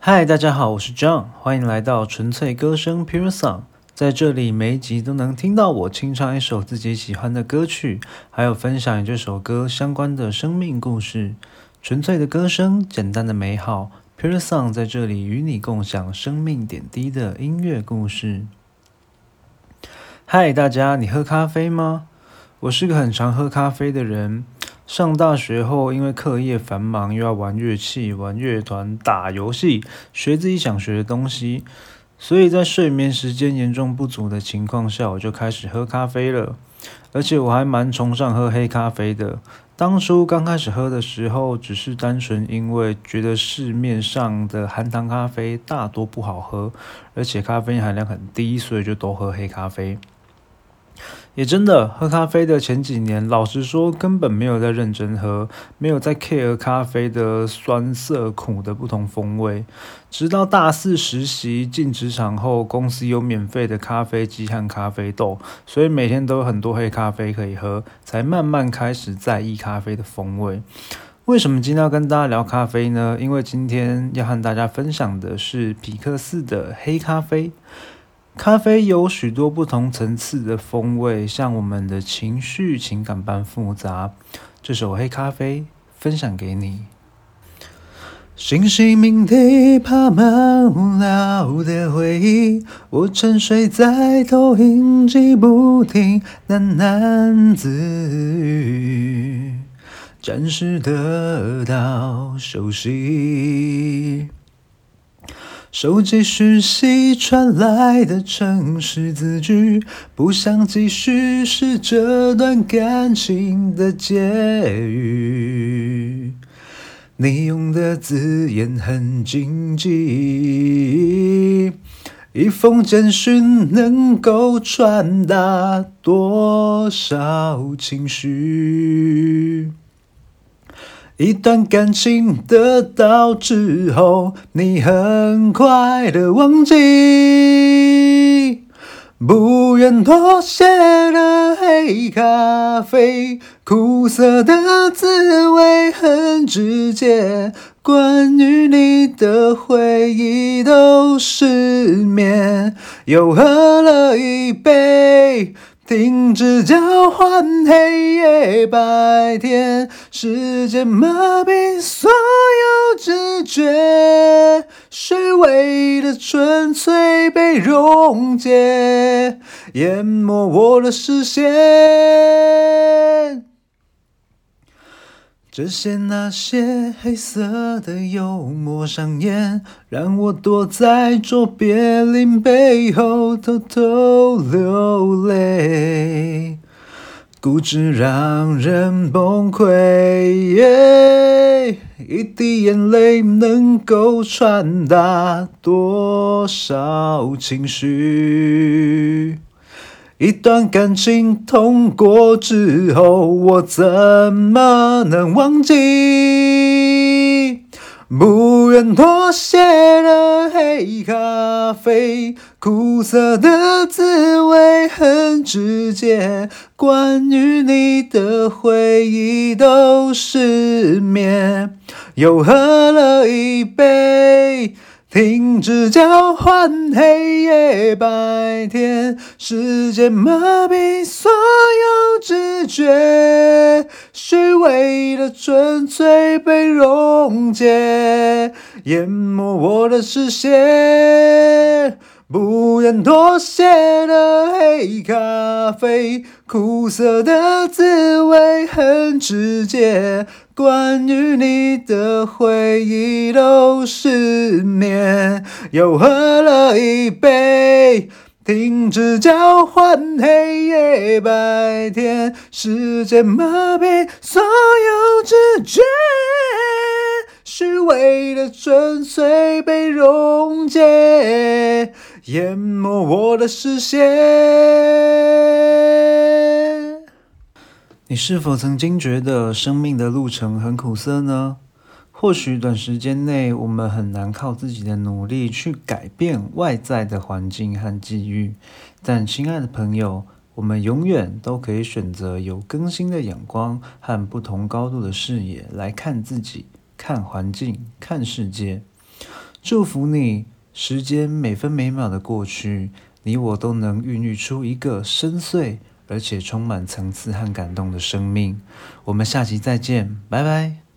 嗨，大家好，我是 John，欢迎来到纯粹歌声 Pure Song。在这里，每一集都能听到我清唱一首自己喜欢的歌曲，还有分享与这首歌相关的生命故事。纯粹的歌声，简单的美好，Pure Song 在这里与你共享生命点滴的音乐故事。嗨，大家，你喝咖啡吗？我是个很常喝咖啡的人。上大学后，因为课业繁忙，又要玩乐器、玩乐团、打游戏，学自己想学的东西，所以在睡眠时间严重不足的情况下，我就开始喝咖啡了。而且我还蛮崇尚喝黑咖啡的。当初刚开始喝的时候，只是单纯因为觉得市面上的含糖咖啡大多不好喝，而且咖啡因含量很低，所以就都喝黑咖啡。也真的喝咖啡的前几年，老实说根本没有在认真喝，没有在 care 咖啡的酸涩苦的不同风味。直到大四实习进职场后，公司有免费的咖啡机和咖啡豆，所以每天都有很多黑咖啡可以喝，才慢慢开始在意咖啡的风味。为什么今天要跟大家聊咖啡呢？因为今天要和大家分享的是皮克斯的黑咖啡。咖啡有许多不同层次的风味，像我们的情绪、情感般复杂。这首黑咖啡分享给你。星星鸣笛，爬满无聊的回忆。我沉睡在投影机，不停喃喃自语，暂时得到休息。手机讯息传来的城市字句，不想继续是这段感情的结语。你用的字眼很禁忌，一封简讯能够传达多少情绪？一段感情得到之后，你很快的忘记，不愿妥协的黑咖啡，苦涩的滋味很直接，关于你的回忆都失眠，又喝了一杯。停止交换黑夜白天，时间麻痹所有知觉，虚伪的纯粹被溶解，淹没我的视线。这些那些黑色的幽默上演，让我躲在卓别林背后偷偷流泪。固执让人崩溃，一滴眼泪能够传达多少情绪？一段感情痛过之后，我怎么能忘记？不愿妥协的黑咖啡，苦涩的滋味很直接，关于你的回忆都失眠，又喝了一杯。停止交换黑夜白天，时间麻痹所有知觉，虚伪的纯粹被溶解，淹没我的视线。不愿妥协的黑咖啡，苦涩的滋味很直接，关于你的回忆都失眠。又喝了一杯，停止交换黑夜白天，时间麻痹所有知觉。虚伪的纯粹被溶解，淹没我的视线。你是否曾经觉得生命的路程很苦涩呢？或许短时间内我们很难靠自己的努力去改变外在的环境和际遇，但亲爱的朋友，我们永远都可以选择有更新的眼光和不同高度的视野来看自己。看环境，看世界。祝福你，时间每分每秒的过去，你我都能孕育出一个深邃而且充满层次和感动的生命。我们下期再见，拜拜。